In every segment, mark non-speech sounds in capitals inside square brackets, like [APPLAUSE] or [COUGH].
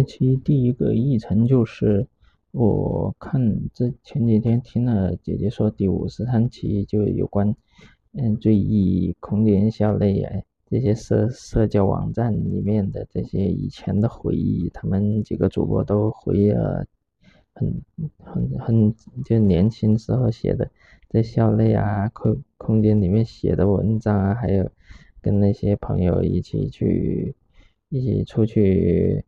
这期第一个议程就是，我看这前几天听了姐姐说第五十三期就有关，嗯，最忆空间校内啊这些社社交网站里面的这些以前的回忆，他们几个主播都回忆了很很很就年轻时候写的在校内啊空空间里面写的文章啊，还有跟那些朋友一起去一起出去。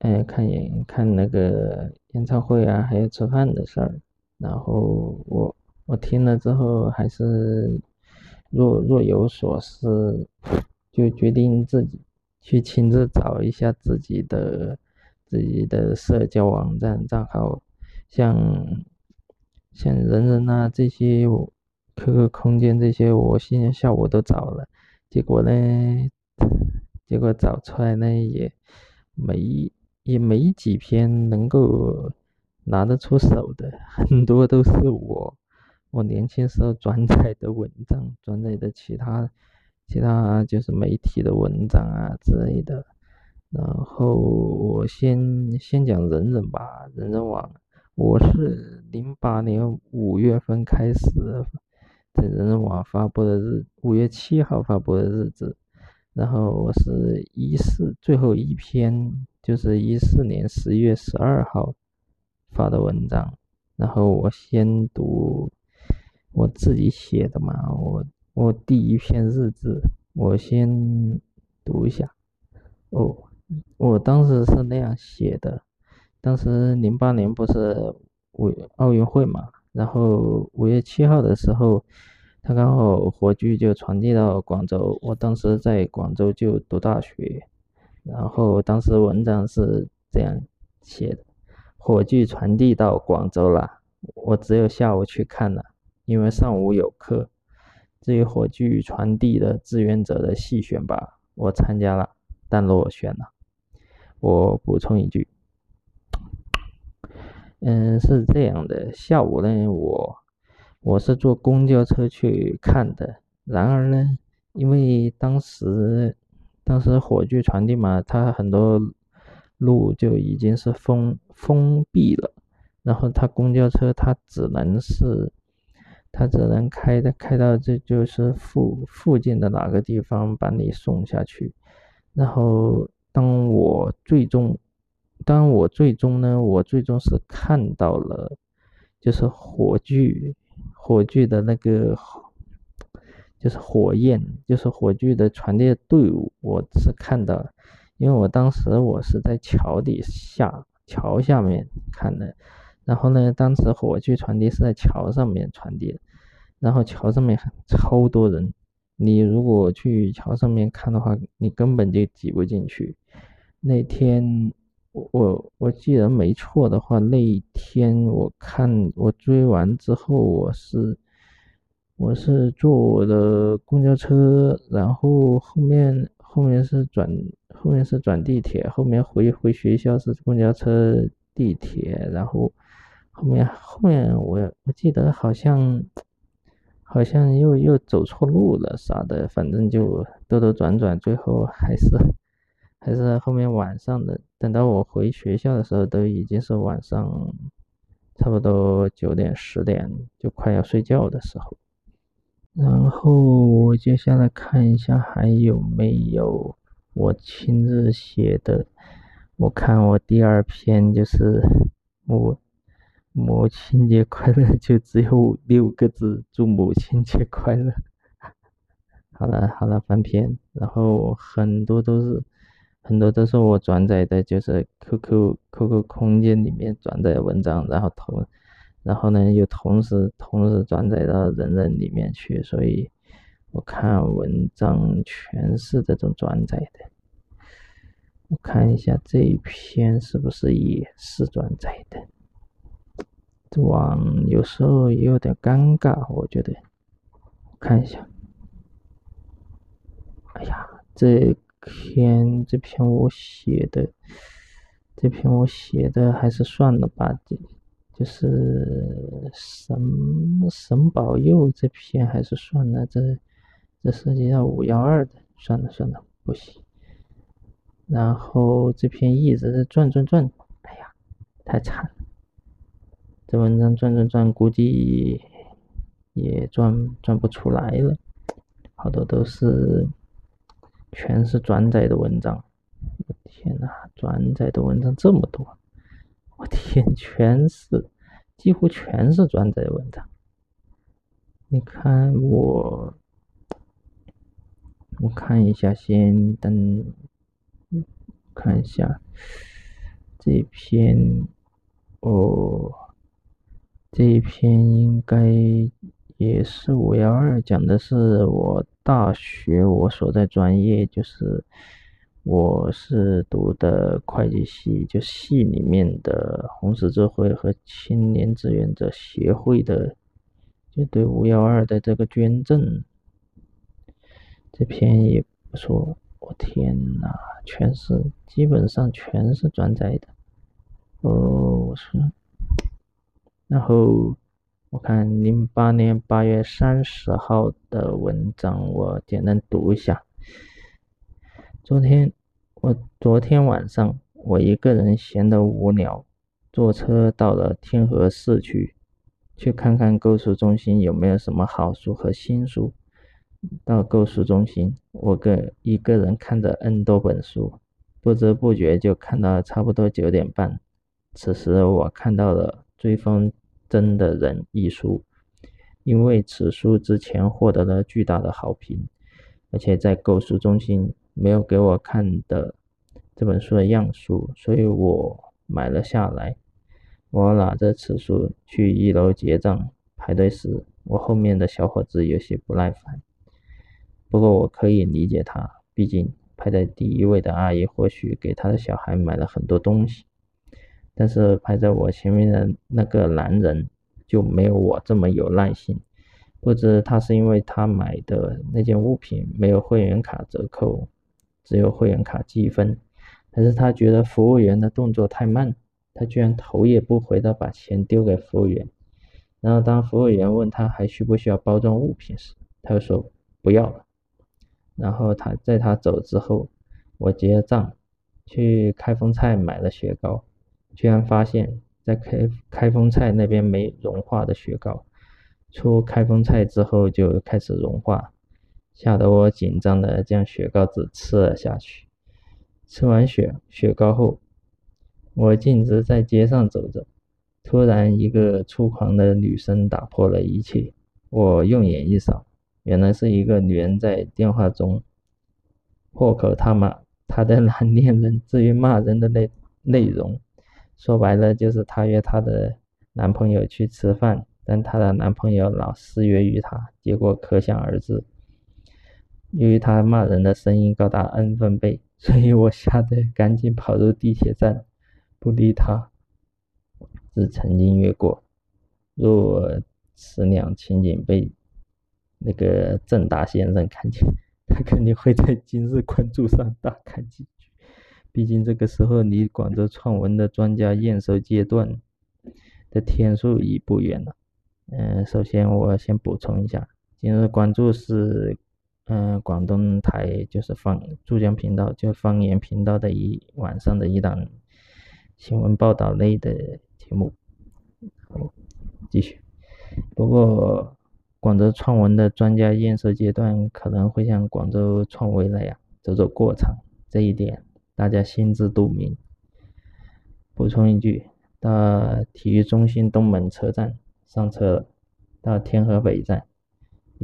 嗯，看演看那个演唱会啊，还有吃饭的事儿，然后我我听了之后还是若若有所思，就决定自己去亲自找一下自己的自己的社交网站账号，像像人人啊这些，QQ 空间这些，我现在下午都找了，结果呢，结果找出来呢也没。也没几篇能够拿得出手的，[LAUGHS] 很多都是我我年轻时候转载的文章，转载的其他其他就是媒体的文章啊之类的。然后我先先讲人人吧，人人网，我是零八年五月份开始在人人网发布的日，五月七号发布的日子，然后我是一四最后一篇。就是一四年十一月十二号发的文章，然后我先读我自己写的嘛，我我第一篇日志，我先读一下。哦，我当时是那样写的，当时零八年不是五奥运会嘛，然后五月七号的时候，他刚好火炬就传递到广州，我当时在广州就读大学。然后当时文章是这样写的：火炬传递到广州了，我只有下午去看了，因为上午有课。至于火炬传递的志愿者的细选拔，我参加了，但落选了。我补充一句，嗯，是这样的，下午呢，我我是坐公交车去看的，然而呢，因为当时。当时火炬传递嘛，它很多路就已经是封封闭了，然后它公交车它只能是，它只能开的开到这就是附附近的哪个地方把你送下去，然后当我最终，当我最终呢，我最终是看到了，就是火炬火炬的那个。就是火焰，就是火炬的传递队伍，我是看到，因为我当时我是在桥底下，桥下面看的，然后呢，当时火炬传递是在桥上面传递的，然后桥上面超多人，你如果去桥上面看的话，你根本就挤不进去。那天我我记得没错的话，那一天我看我追完之后，我是。我是坐我的公交车，然后后面后面是转后面是转地铁，后面回回学校是公交车地铁，然后后面后面我我记得好像好像又又走错路了啥的，反正就兜兜转转，最后还是还是后面晚上的，等到我回学校的时候，都已经是晚上差不多九点十点，就快要睡觉的时候。然后我接下来看一下还有没有我亲自写的。我看我第二篇就是母母亲节快乐，就只有六个字：祝母亲节快乐。好了好了，翻篇。然后很多都是很多都是我转载的，就是 QQ QQ 空间里面转载的文章，然后投。然后呢，又同时同时转载到人人里面去，所以我看文章全是这种转载的。我看一下这一篇是不是也是转载的？这网有时候也有点尴尬，我觉得。看一下。哎呀，这篇这篇我写的，这篇我写的还是算了吧。这。就是神神保佑这篇还是算了，这这涉及到五幺二的，算了算了，不行。然后这篇一直在转转转，哎呀，太惨了！这文章转转转，估计也转转不出来了，好多都是全是转载的文章。天呐，转载的文章这么多！我天，全是，几乎全是转载文章。你看我，我看一下，先等，看一下这篇，哦，这一篇应该也是五幺二，讲的是我大学我所在专业，就是我是读的会计系，就系里面的红十字会和青年志愿者协会的。就对五幺二的这个捐赠，这篇也不错。我天呐，全是基本上全是转载的。哦，我说，然后我看零八年八月三十号的文章，我简单读一下。昨天我昨天晚上我一个人闲得无聊，坐车到了天河市区。去看看购书中心有没有什么好书和新书。到购书中心，我个一个人看着 N 多本书，不知不觉就看到差不多九点半。此时我看到了《追风筝的人》一书，因为此书之前获得了巨大的好评，而且在购书中心没有给我看的这本书的样书，所以我买了下来。我拿着此书去一楼结账排队时，我后面的小伙子有些不耐烦。不过我可以理解他，毕竟排在第一位的阿姨或许给他的小孩买了很多东西。但是排在我前面的那个男人就没有我这么有耐心。不知他是因为他买的那件物品没有会员卡折扣，只有会员卡积分，可是他觉得服务员的动作太慢。他居然头也不回的把钱丢给服务员，然后当服务员问他还需不需要包装物品时，他又说不要了。然后他在他走之后，我结了账，去开封菜买了雪糕，居然发现，在开开封菜那边没融化的雪糕，出开封菜之后就开始融化，吓得我紧张的将雪糕纸吃了下去。吃完雪雪糕后。我径直在街上走着，突然，一个粗狂的女声打破了一切。我用眼一扫，原来是一个女人在电话中破口大骂她的 [LAUGHS] 男恋人。至于骂人的内内容，说白了就是她约她的男朋友去吃饭，但她的男朋友老失约于她，结果可想而知。由于他骂人的声音高达 N 分贝，[LAUGHS] 所以我吓得赶紧跑入地铁站。不理他，只曾经约过。若此两情景被那个郑大先生看见，[LAUGHS] 他肯定会在今日关注上大看几句。毕竟这个时候离广州创文的专家验收阶段的天数已不远了。嗯，首先我先补充一下，今日关注是嗯广东台就是方珠江频道就方言频道的一晚上的一档。新闻报道类的节目，继续。不过，广州创文的专家验收阶段可能会像广州创维那样走走过场，这一点大家心知肚明。补充一句，到体育中心东门车站上车了，到天河北站，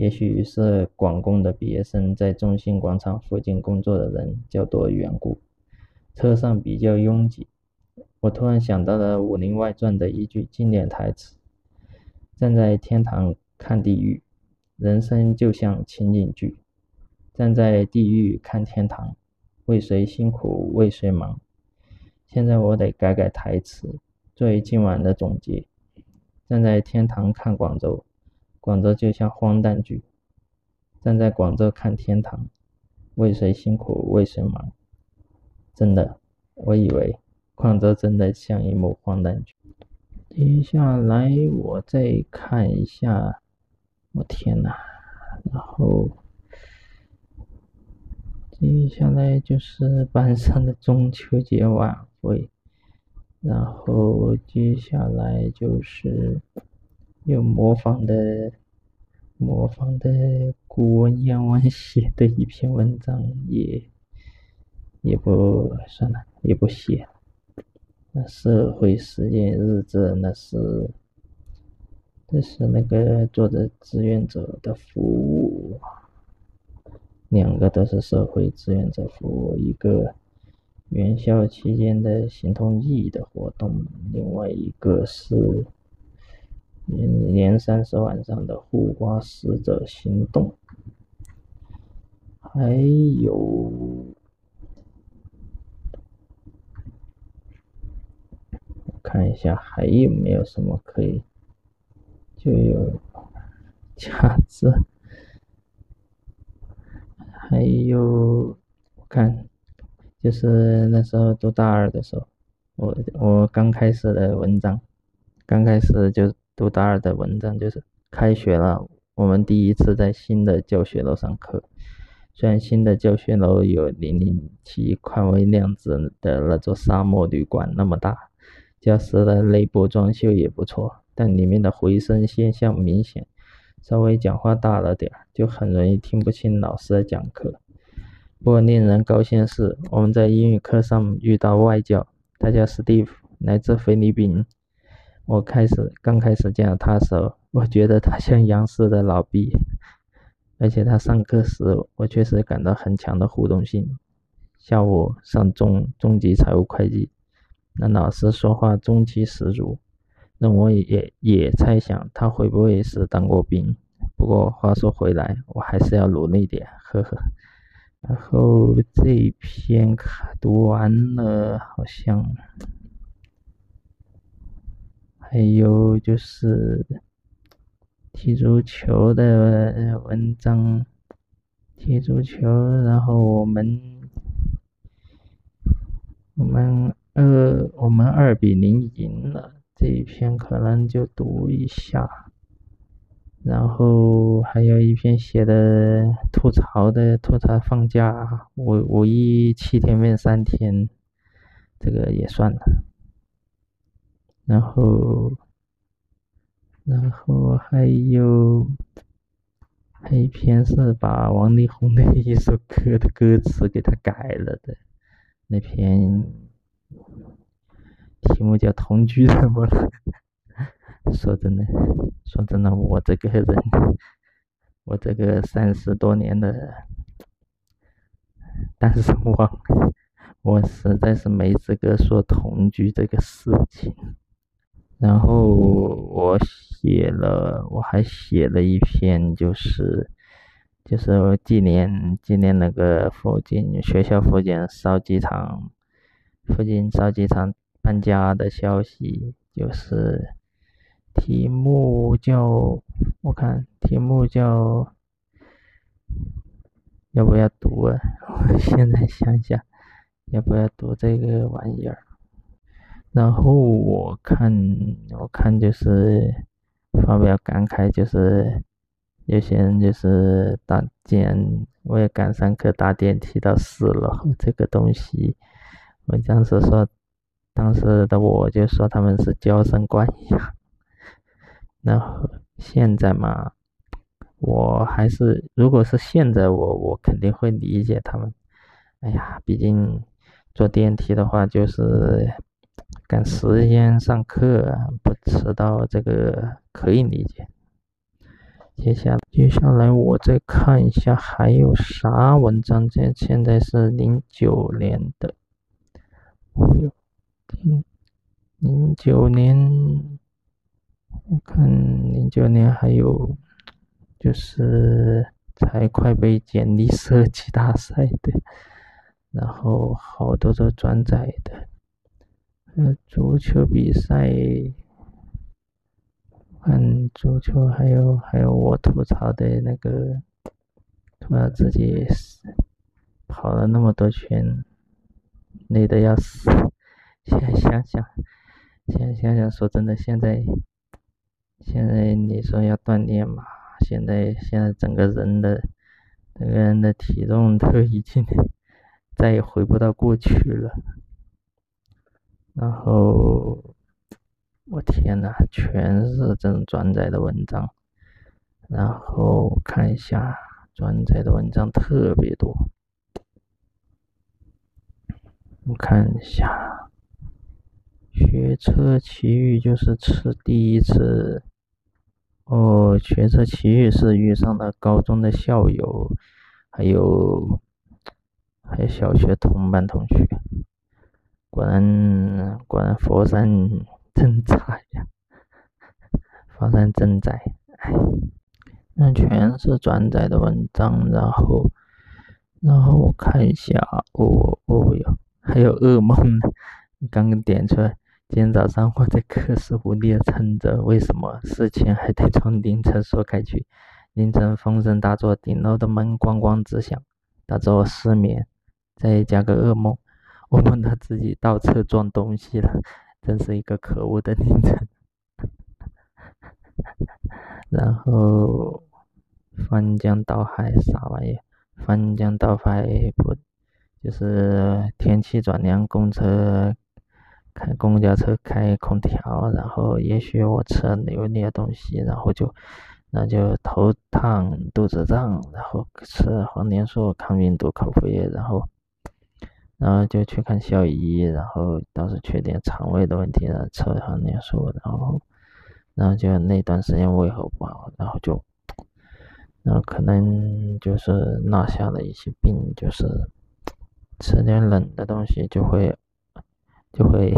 也许是广工的毕业生在中心广场附近工作的人较多缘故，车上比较拥挤。我突然想到了《武林外传》的一句经典台词：“站在天堂看地狱，人生就像情景剧；站在地狱看天堂，为谁辛苦为谁忙。”现在我得改改台词，作为今晚的总结：站在天堂看广州，广州就像荒诞剧；站在广州看天堂，为谁辛苦为谁忙。真的，我以为。广州真的像一幕荒诞剧。接下来我再看一下，我天呐，然后接下来就是班上的中秋节晚会，然后接下来就是有模仿的模仿的古文言文写的一篇文章，也也不算了，也不写。那社会实践日志那是，这是那个做的志愿者的服务。两个都是社会志愿者服务，一个元宵期间的行动义的活动，另外一个是年三十晚上的护花使者行动，还有看一下还有没有什么可以，就有 [LAUGHS] 价值。还有，我看，就是那时候读大二的时候，我我刚开始的文章，刚开始就读大二的文章，就是开学了，我们第一次在新的教学楼上课。虽然新的教学楼有零零七宽微量子的那座沙漠旅馆那么大，教室的内部装修也不错，但里面的回声现象明显。稍微讲话大了点儿，就很容易听不清老师的讲课。不过令人高兴的是，我们在英语课上遇到外教，他叫 Steve，来自菲律宾。我开始刚开始见到他时候，我觉得他像央视的老毕，而且他上课时，我确实感到很强的互动性。下午上中中级财务会计，那老师说话中气十足。那我也也猜想他会不会是当过兵，不过话说回来，我还是要努力点，呵呵。然后这一篇读完了，好像还有就是踢足球的文章，踢足球，然后我们我们二我们二比零赢了。这一篇可能就读一下，然后还有一篇写的吐槽的，吐槽放假五五一七天变三天，这个也算了。然后，然后还有，还有一篇是把王力宏的一首歌的歌词给他改了的，那篇。题目叫同居怎么了？[LAUGHS] 说真的，说真的，我这个人，我这个三十多年的单身汪，我实在是没资格说同居这个事情。然后我写了，我还写了一篇，就是就是纪念纪念那个附近学校附近烧鸡场，附近烧鸡场。搬家的消息就是题目叫，我看题目叫，要不要读啊？[LAUGHS] 我现在想想，要不要读这个玩意儿？然后我看，我看就是发表感慨，就是有些人就是搭建，我也赶上个搭电梯到四楼，这个东西，我当时说。当时的我就说他们是娇生惯养，然后现在嘛，我还是如果是现在我我肯定会理解他们。哎呀，毕竟坐电梯的话就是赶时间上课不迟到，这个可以理解。接下来接下来我再看一下还有啥文章，这现在是零九年的，有。零零九年，我看零九年还有就是财会被简历设计大赛的，然后好多都转载的，呃，足球比赛，嗯足球还有还有我吐槽的那个，吐槽自己跑了那么多圈，累得要死。现在想想，现在想想，说真的，现在，现在你说要锻炼嘛？现在现在整个人的，整个人的体重都已经 [LAUGHS] 再也回不到过去了。然后，我天呐，全是这种转载的文章。然后看一下转载的文章特别多。我看一下，学车奇遇就是吃第一次。哦，学车奇遇是遇上了高中的校友，还有还有小学同班同学。果然果然佛山真在呀，[LAUGHS] 佛山真在，哎，那全是转载的文章，然后然后我看一下，哦哦哟。还有噩梦呢，刚刚点出来。今天早上我在克什无力的撑着，为什么事情还得从凌晨说开去？凌晨风声大作，顶楼的门咣咣直响，导致我失眠，再加个噩梦，我梦到自己倒车撞东西了，[LAUGHS] 真是一个可恶的凌晨。[LAUGHS] 然后翻江倒海啥玩意？翻江倒海不？就是天气转凉，公车开公交车开空调，然后也许我吃了油腻的东西，然后就那就头烫肚子胀，然后吃黄连素抗病毒口服液，然后然后就去看校医，然后倒是确定肠胃的问题然后，吃黄连素，然后然后就那段时间胃口不好，然后就然后可能就是落下了一些病，就是。吃点冷的东西就会，就会，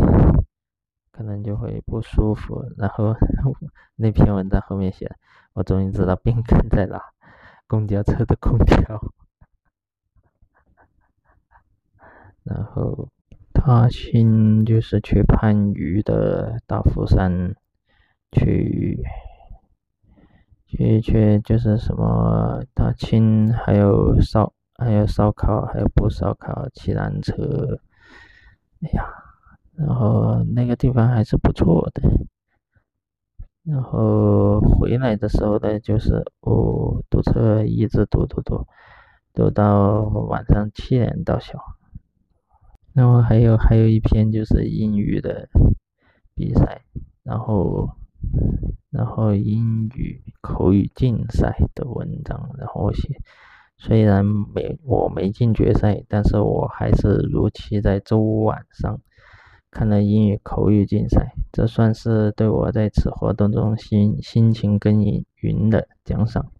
可能就会不舒服。然后那篇文章后面写，我终于知道病根在哪，公交车的空调。然后踏青就是去番禺的大夫山，去，去去就是什么踏青，还有烧。还有烧烤，还有不烧烤，骑单车，哎呀，然后那个地方还是不错的。然后回来的时候呢，就是哦，堵车一直堵堵堵，堵到晚上七点到校。然后还有还有一篇就是英语的比赛，然后然后英语口语竞赛的文章，然后写。虽然没我没进决赛，但是我还是如期在周五晚上看了英语口语竞赛，这算是对我在此活动中心心情更云的奖赏。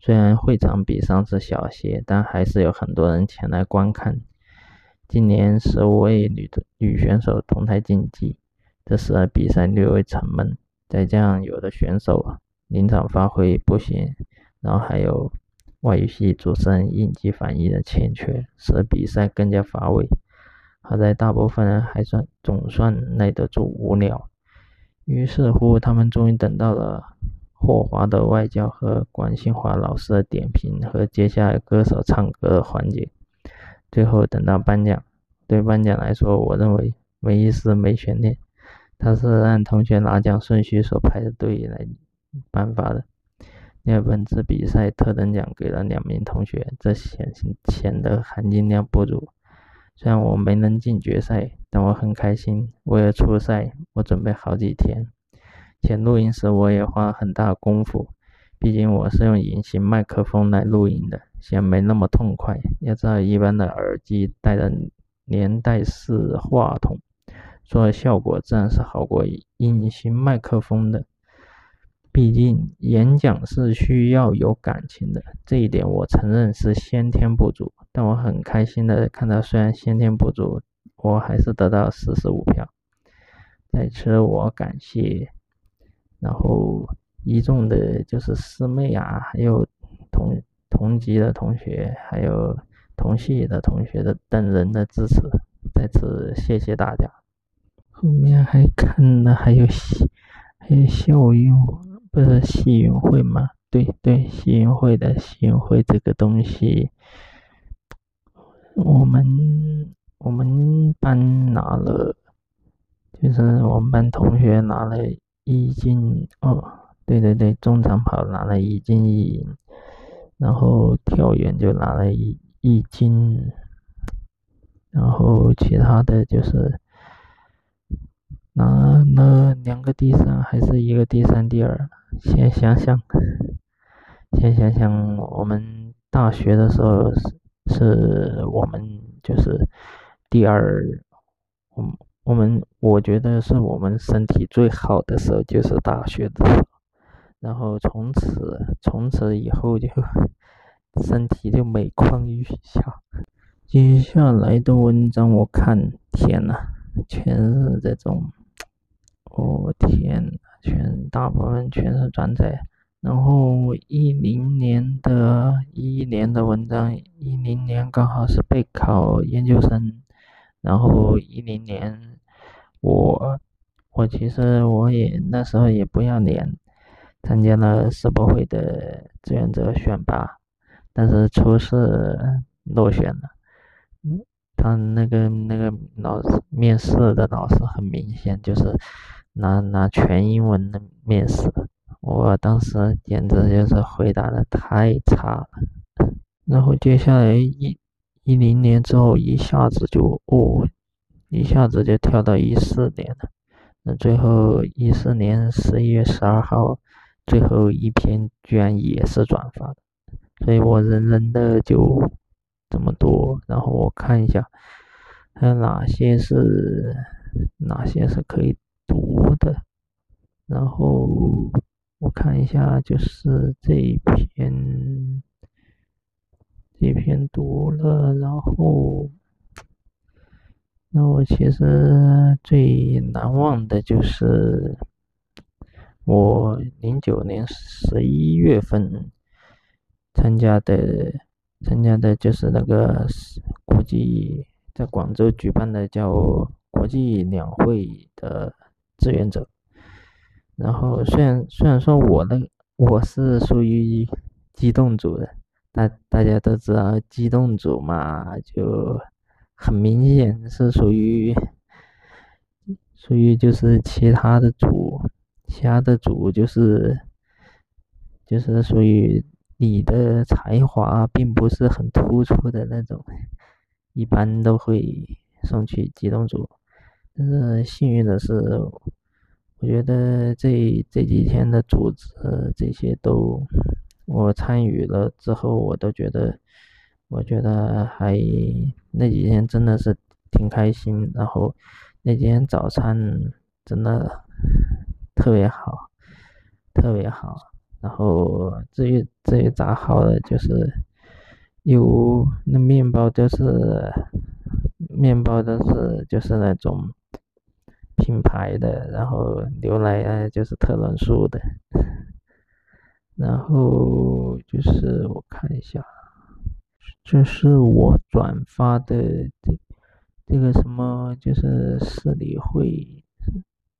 虽然会场比上次小些，但还是有很多人前来观看。今年十五位女女选手同台竞技，这使比赛略微沉闷。再加上有的选手临场发挥不行，然后还有。外语系主持人应急反应的欠缺，使得比赛更加乏味。好在大部分人还算总算耐得住无聊。于是乎，他们终于等到了霍华德外教和管新华老师的点评和接下来歌手唱歌的环节。最后等到颁奖，对颁奖来说，我认为没意思、没悬念。他是按同学拿奖顺序所排的队来颁发的。因为本次比赛特等奖给了两名同学，这显显得含金量不足。虽然我没能进决赛，但我很开心。为了出赛，我准备好几天，且录音时我也花很大功夫。毕竟我是用隐形麦克风来录音的，显没那么痛快。要知道，一般的耳机带的连带式话筒，做效果自然是好过隐形麦克风的。毕竟演讲是需要有感情的，这一点我承认是先天不足。但我很开心的看到，虽然先天不足，我还是得到四十五票。在此我感谢，然后一众的就是师妹啊，还有同同级的同学，还有同系的同学的等人的支持，在此谢谢大家。后面还看了还有还有校友。不是系运会吗？对对，系运会的系运会这个东西，我们我们班拿了，就是我们班同学拿了一金哦，对对对，中长跑拿了一金一银，然后跳远就拿了一一金，然后其他的就是拿了两个第三还是一个第三第二，先想想，先想想我们大学的时候是是我们就是第二，我我们我觉得是我们身体最好的时候就是大学的时候，然后从此从此以后就身体就每况愈下。接下来的文章我看，天呐，全是这种，我天呐，全大部分全是转载。然后一零年的一年的文章，一零年刚好是备考研究生，然后一零年我我其实我也那时候也不要脸，参加了世博会的志愿者选拔，但是初试落选了。他那个那个老师面试的老师很明显就是拿拿全英文的面试，我当时简直就是回答的太差了。然后接下来一一零年之后一下子就哦，一下子就跳到一四年了。那最后一四年十一月十二号最后一篇居然也是转发的，所以我人人的就。这么多，然后我看一下，还有哪些是哪些是可以读的，然后我看一下，就是这一篇，这篇读了，然后，那我其实最难忘的就是我零九年十一月份参加的。参加的就是那个国际在广州举办的叫国际两会的志愿者，然后虽然虽然说我的我是属于机动组的，大大家都知道机动组嘛，就很明显是属于属于就是其他的组，其他的组就是就是属于。你的才华并不是很突出的那种，一般都会送去机动组。但是幸运的是，我觉得这这几天的组织这些都我参与了之后，我都觉得，我觉得还那几天真的是挺开心。然后那几天早餐真的特别好，特别好。然后至于至于咋好的，就是有那面包都是面包都是就是那种品牌的，然后牛奶啊就是特仑苏的，然后就是我看一下，这是我转发的这这个什么就是市里会。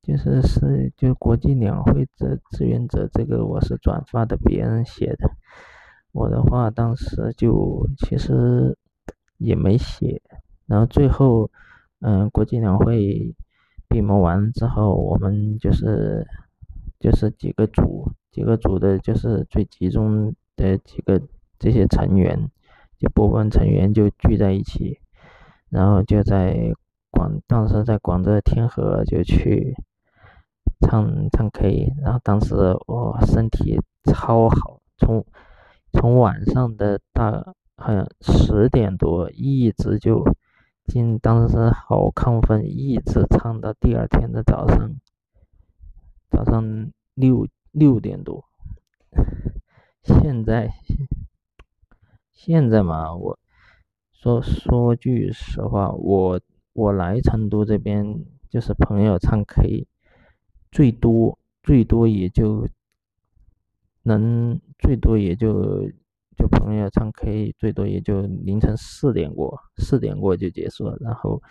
就是是就国际两会志志愿者这个我是转发的别人写的，我的话当时就其实也没写，然后最后嗯国际两会闭幕完之后，我们就是就是几个组几个组的就是最集中的几个这些成员，就部分成员就聚在一起，然后就在广当时在广州天河就去。唱唱 K，然后当时我身体超好，从从晚上的大好像十点多一直就进，当时好亢奋，一直唱到第二天的早上，早上六六点多。现在现在嘛，我说说句实话，我我来成都这边就是朋友唱 K。最多最多也就能最多也就就朋友唱 K，最多也就凌晨四点过，四点过就结束了。然后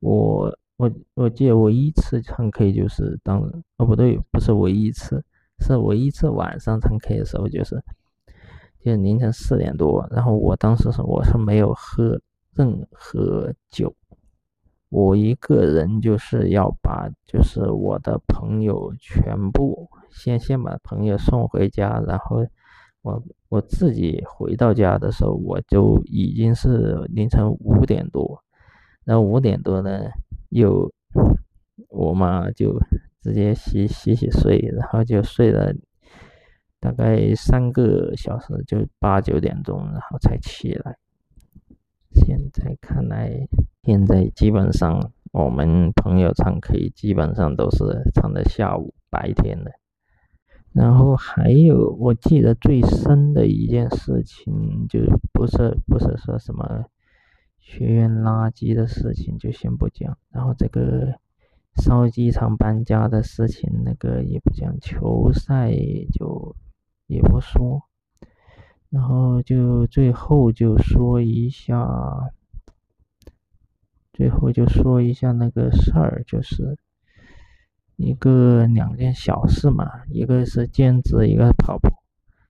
我我我记得我一次唱 K 就是当哦不对，不是唯一次，是唯一次晚上唱 K 的时候就是就是凌晨四点多。然后我当时是我是没有喝任何酒。我一个人就是要把，就是我的朋友全部先先把朋友送回家，然后我我自己回到家的时候，我就已经是凌晨五点多，然后五点多呢，又我妈就直接洗洗洗睡，然后就睡了大概三个小时，就八九点钟，然后才起来。现在看来，现在基本上我们朋友唱 K 基本上都是唱的下午白天的。然后还有，我记得最深的一件事情，就不是不是说什么学院垃圾的事情，就先不讲。然后这个烧机厂搬家的事情，那个也不讲。球赛就也不说。然后就最后就说一下，最后就说一下那个事儿，就是。一个两件小事嘛，一个是兼职，一个跑步。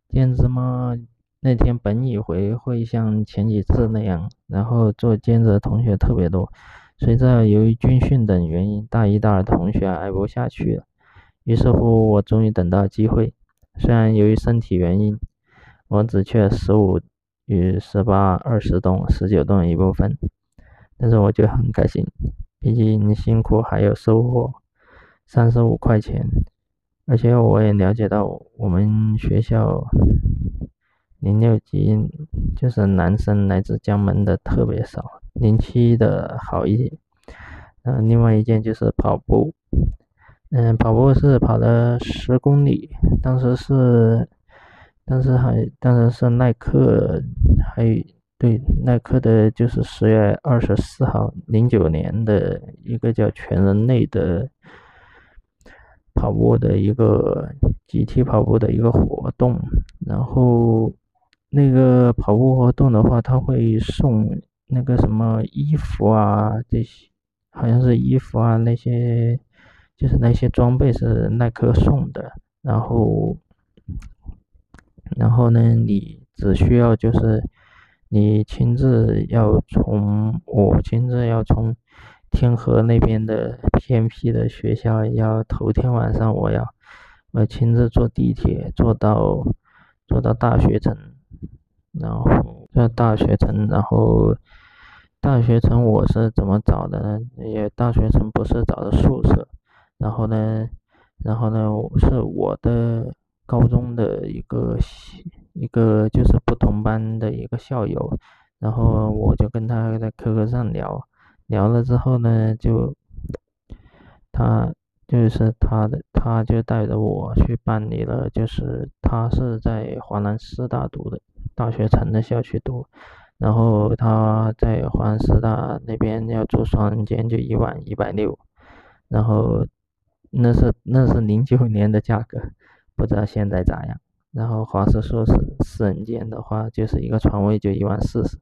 兼职嘛，那天本以为会像前几次那样，然后做兼职的同学特别多。随着由于军训等原因，大一、大二同学挨不下去了。于是乎，我终于等到机会。虽然由于身体原因，我只去了十五与十八、二十栋、十九栋一部分，但是我就很开心，毕竟辛苦还有收获。三十五块钱，而且我也了解到我们学校零六级就是男生来自江门的特别少，零七的好一点。嗯，另外一件就是跑步，嗯，跑步是跑了十公里，当时是，但是还当然是耐克，还有对耐克的，就是十月二十四号零九年的一个叫全人类的。跑步的一个集体跑步的一个活动，然后那个跑步活动的话，他会送那个什么衣服啊，这些好像是衣服啊，那些就是那些装备是耐克送的，然后然后呢，你只需要就是你亲自要从我亲自要从。天河那边的偏僻的学校，要头天晚上我要我亲自坐地铁坐到坐到大学城，然后在大学城，然后大学城我是怎么找的呢？也大学城不是找的宿舍，然后呢，然后呢是我的高中的一个一个就是不同班的一个校友，然后我就跟他在 QQ 上聊。聊了之后呢，就他就是他的，他就带着我去办理了，就是他是在华南师大读的，大学城的校区读，然后他在华南师大那边要住双人间，就一晚一百六，然后那是那是零九年的价格，不知道现在咋样。然后华师硕士四人间的话，就是一个床位就一万四十。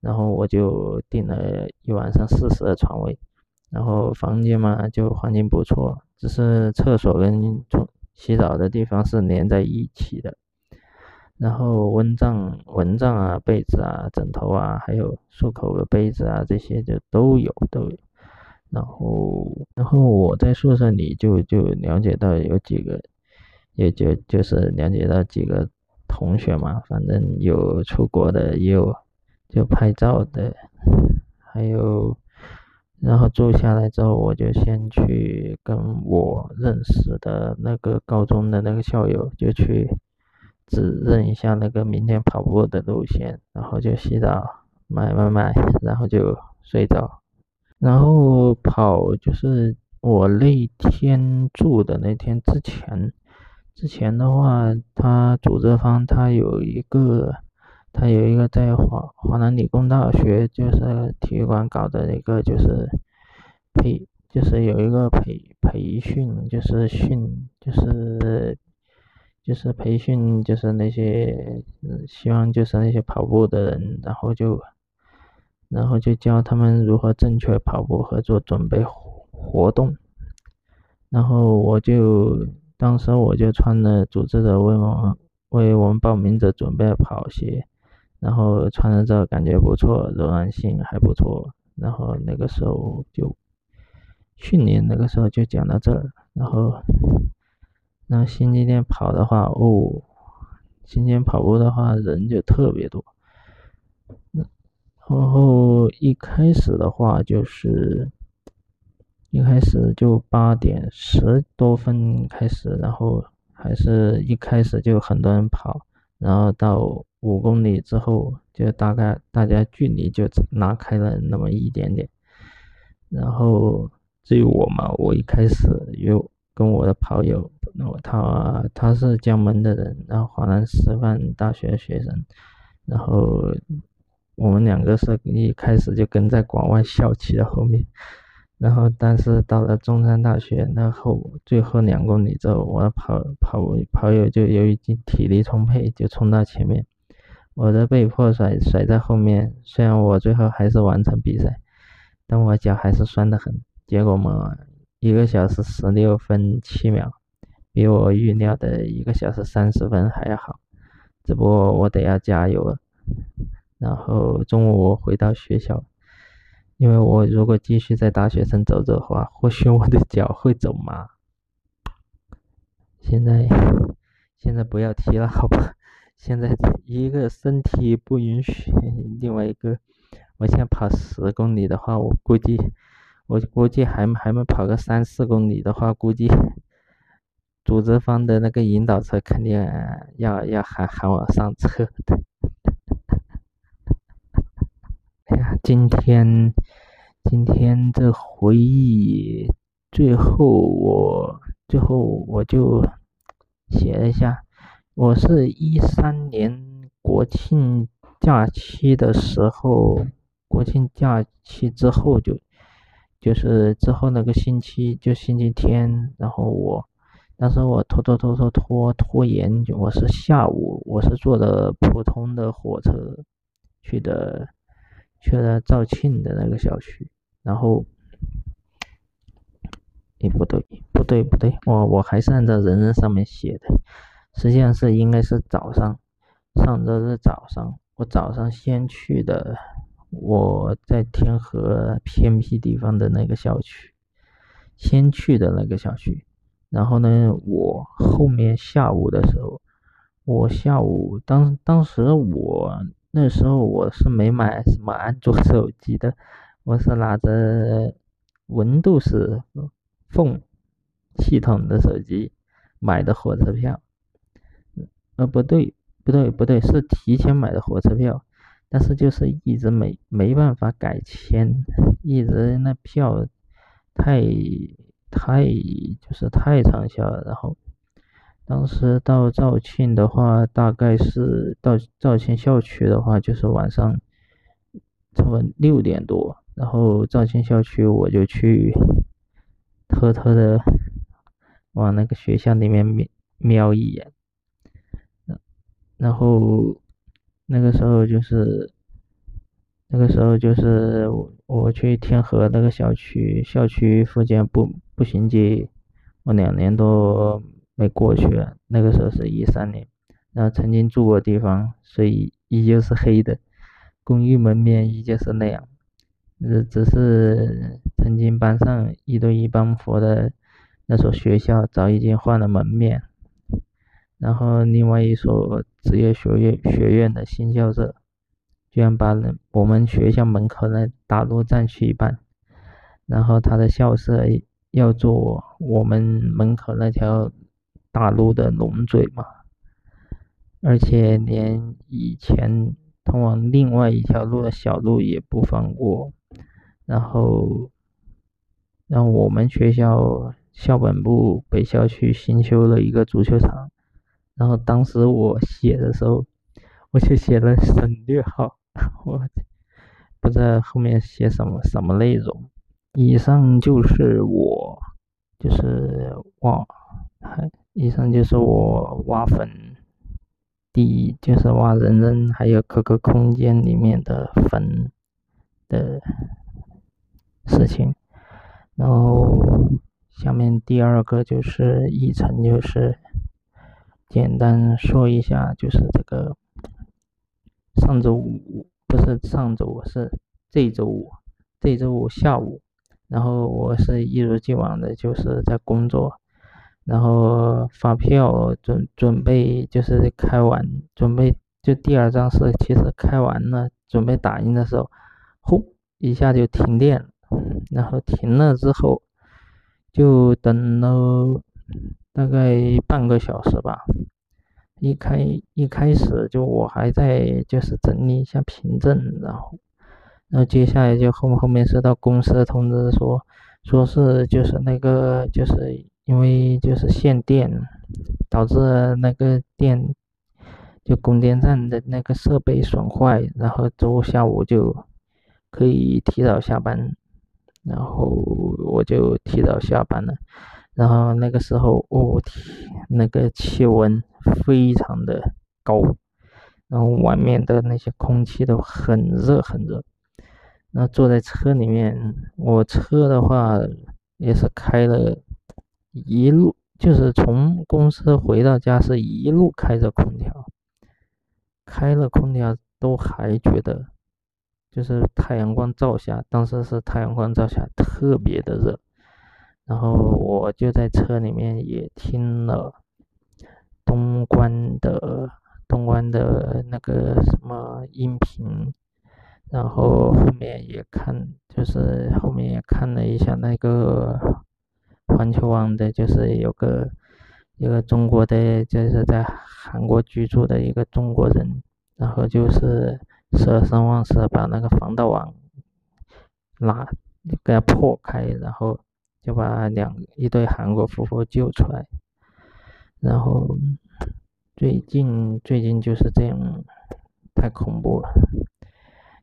然后我就订了一晚上四十的床位，然后房间嘛就环境不错，只是厕所跟冲洗澡的地方是连在一起的，然后蚊帐、蚊帐啊、被子啊、枕头啊，还有漱口的杯子啊，这些就都有都有。然后，然后我在宿舍里就就了解到有几个，也就就是了解到几个同学嘛，反正有出国的，也有。就拍照的，还有，然后住下来之后，我就先去跟我认识的那个高中的那个校友，就去指认一下那个明天跑步的路线，然后就洗澡、买买买，然后就睡着。然后跑就是我那天住的那天之前，之前的话，他组织方他有一个。他有一个在华华南理工大学，就是体育馆搞的一个，就是培，就是有一个培培训，就是训，就是就是培训，就是那些希望就是那些跑步的人，然后就然后就教他们如何正确跑步和做准备活动，然后我就当时我就穿了组织者为我们为我们报名者准备的跑鞋。然后穿了之后感觉不错，柔软性还不错。然后那个时候就训练，那个时候就讲到这儿。然后，那星期天跑的话，哦，星期天跑步的话人就特别多。然后一开始的话就是，一开始就八点十多分开始，然后还是一开始就很多人跑，然后到五公里之后，就大概大家距离就拉开了那么一点点。然后至于我嘛，我一开始又跟我的跑友，他他是江门的人，然后华南师范大学学生，然后。我们两个是一开始就跟在广外校区的后面，然后但是到了中山大学那后最后两公里之后，我跑跑跑友就由于体力充沛，就冲到前面，我的被迫甩甩在后面。虽然我最后还是完成比赛，但我脚还是酸得很。结果嘛，一个小时十六分七秒，比我预料的一个小时三十分还要好。只不过我得要加油了。然后中午我回到学校，因为我如果继续在大学城走走的话，或许我的脚会走麻。现在现在不要提了，好吧？现在一个身体不允许，另外一个，我现在跑十公里的话，我估计我估计还还没跑个三四公里的话，估计组织方的那个引导车肯定要要喊喊我上车的。哎呀，今天今天这回忆，最后我最后我就写了一下，我是一三年国庆假期的时候，国庆假期之后就就是之后那个星期就星期天，然后我当时我拖拖拖拖拖拖延，我是下午我是坐的普通的火车去的。去了肇庆的那个小区，然后，诶，不对，不对，不对，我我还是按照人人上面写的，实际上是应该是早上，上周日早上，我早上先去的，我在天河偏僻地方的那个小区，先去的那个小区，然后呢，我后面下午的时候，我下午当当时我。那时候我是没买什么安卓手机的，我是拿着 Windows Phone 系统的手机买的火车票。呃，不对，不对，不对，是提前买的火车票，但是就是一直没没办法改签，一直那票太太就是太畅销了，然后。当时到肇庆的话，大概是到肇庆校区的话，就是晚上差不多六点多。然后肇庆校区我就去偷偷的往那个学校里面瞄一眼。然后那个时候就是那个时候就是我去天河那个小区校区附近步步行街，我两年多。没过去，那个时候是一三年，然后曾经住过地方，所以依旧是黑的，公寓门面依旧是那样，只只是曾经班上一对一帮扶的那所学校早已经换了门面，然后另外一所职业学院学院的新校舍，居然把我们学校门口那大路占去一半，然后他的校舍要做我们门口那条。大路的龙嘴嘛，而且连以前通往另外一条路的小路也不放过，然后，让我们学校校本部北校区新修了一个足球场，然后当时我写的时候，我就写了省略号，我不知道后面写什么什么内容。以上就是我，就是我还。以上就是我挖粉，第一就是挖人人还有 QQ 空间里面的粉的事情，然后下面第二个就是议程，就是简单说一下，就是这个上周五不是上周五是这周五，这周五下午，然后我是一如既往的就是在工作。然后发票准准备就是开完，准备就第二张是其实开完了，准备打印的时候，轰一下就停电，然后停了之后，就等了大概半个小时吧。一开一开始就我还在就是整理一下凭证，然后，然后接下来就后后面收到公司的通知说，说是就是那个就是因为就是限电，导致那个电就供电站的那个设备损坏，然后周五下午就可以提早下班，然后我就提早下班了。然后那个时候，哦天，那个气温非常的高，然后外面的那些空气都很热很热。那坐在车里面，我车的话也是开了一路，就是从公司回到家是一路开着空调，开了空调都还觉得，就是太阳光照下，当时是太阳光照下特别的热。然后我就在车里面也听了东关的东关的那个什么音频，然后后面也看，就是后面也看了一下那个环球网的，就是有个一个中国的，就是在韩国居住的一个中国人，然后就是舍生忘死把那个防盗网拉给它破开，然后。就把两一对韩国夫妇救出来，然后最近最近就是这样，太恐怖了，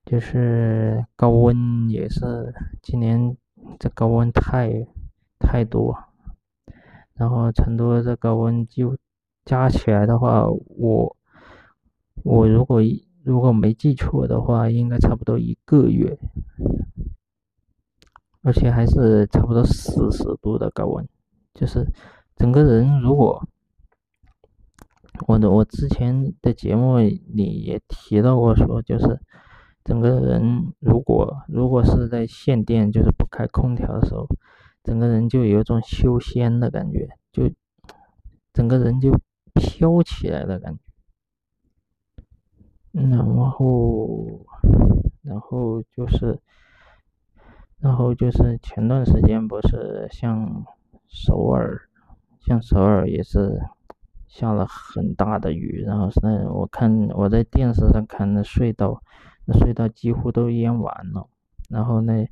就是高温也是今年这高温太太多，然后成都这高温就加起来的话，我我如果如果没记错的话，应该差不多一个月。而且还是差不多四十度的高温，就是整个人如果我的我之前的节目里也提到过，说就是整个人如果如果是在限电，就是不开空调的时候，整个人就有一种修仙的感觉，就整个人就飘起来的感觉，然后然后就是。然后就是前段时间不是像首尔，像首尔也是下了很大的雨，然后是我看我在电视上看那隧道，那隧道几乎都淹完了。然后那，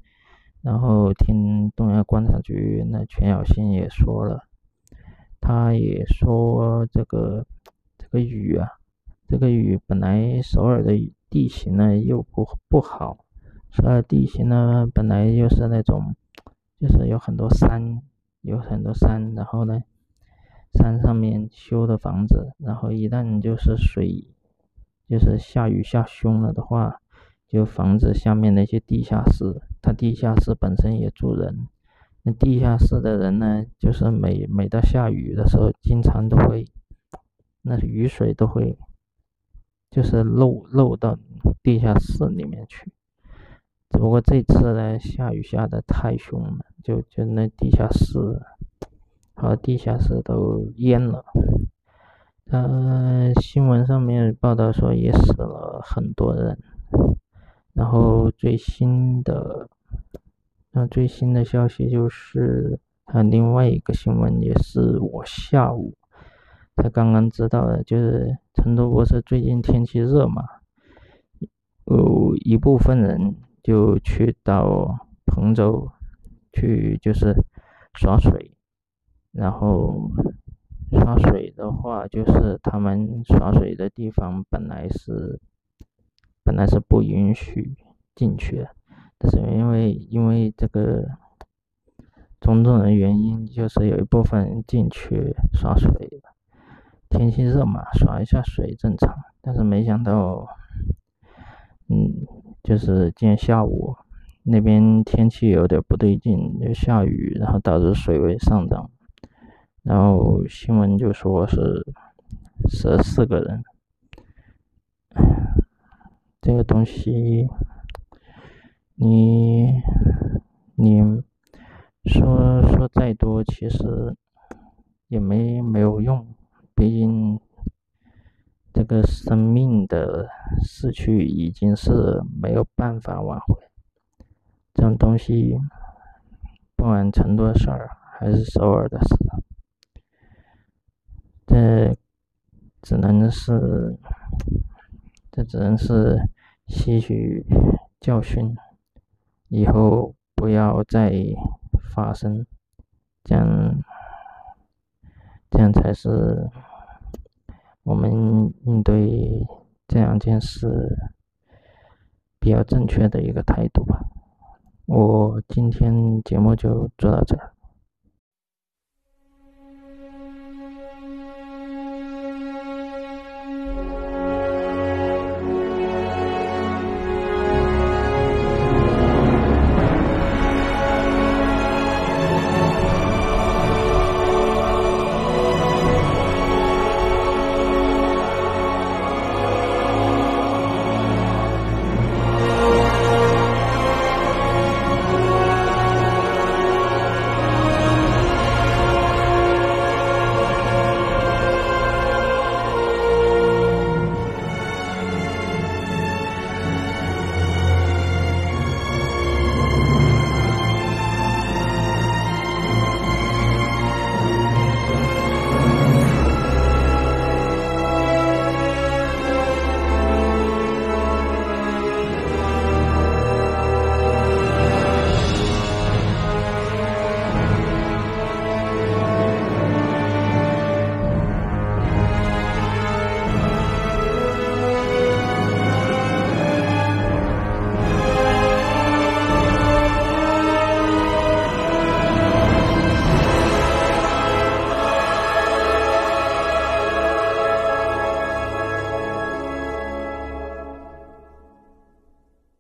然后听东亚观察局那全小新也说了，他也说这个这个雨啊，这个雨本来首尔的地形呢又不不好。首尔地形呢，本来就是那种，就是有很多山，有很多山，然后呢，山上面修的房子，然后一旦就是水，就是下雨下凶了的话，就房子下面那些地下室，它地下室本身也住人，那地下室的人呢，就是每每到下雨的时候，经常都会，那雨水都会，就是漏漏到地下室里面去。只不过这次呢，下雨下的太凶了，就就那地下室，和地下室都淹了。呃，新闻上面报道说也死了很多人。然后最新的，那最新的消息就是，还有另外一个新闻，也是我下午才刚刚知道的，就是成都不是最近天气热嘛，有一部分人。就去到彭州去，就是耍水，然后耍水的话，就是他们耍水的地方本来是本来是不允许进去的，但是因为因为这个种种的原因，就是有一部分人进去耍水。天气热嘛，耍一下水正常，但是没想到，嗯。就是今天下午那边天气有点不对劲，就下雨，然后导致水位上涨，然后新闻就说是十四个人，这个东西你你说说再多，其实也没没有用，毕竟这个生命的逝去已经是没有办法挽回。这种东西，不管成都的事儿还是首尔的事，这只能是，这只能是吸取教训，以后不要再发生，这样，这样才是。我们应对这两件事比较正确的一个态度吧。我今天节目就做到这。